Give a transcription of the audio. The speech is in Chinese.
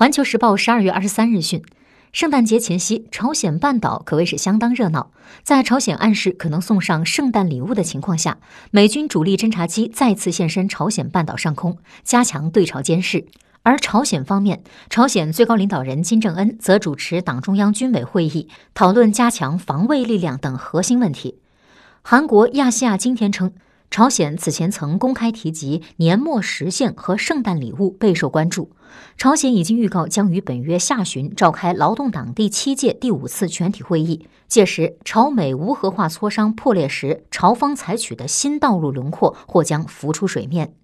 环球时报十二月二十三日讯，圣诞节前夕，朝鲜半岛可谓是相当热闹。在朝鲜暗示可能送上圣诞礼物的情况下，美军主力侦察机再次现身朝鲜半岛上空，加强对朝监视。而朝鲜方面，朝鲜最高领导人金正恩则主持党中央军委会议，讨论加强防卫力量等核心问题。韩国亚细亚今天称。朝鲜此前曾公开提及年末实现和圣诞礼物备受关注。朝鲜已经预告将于本月下旬召开劳动党第七届第五次全体会议，届时朝美无核化磋商破裂时，朝方采取的新道路轮廓或将浮出水面。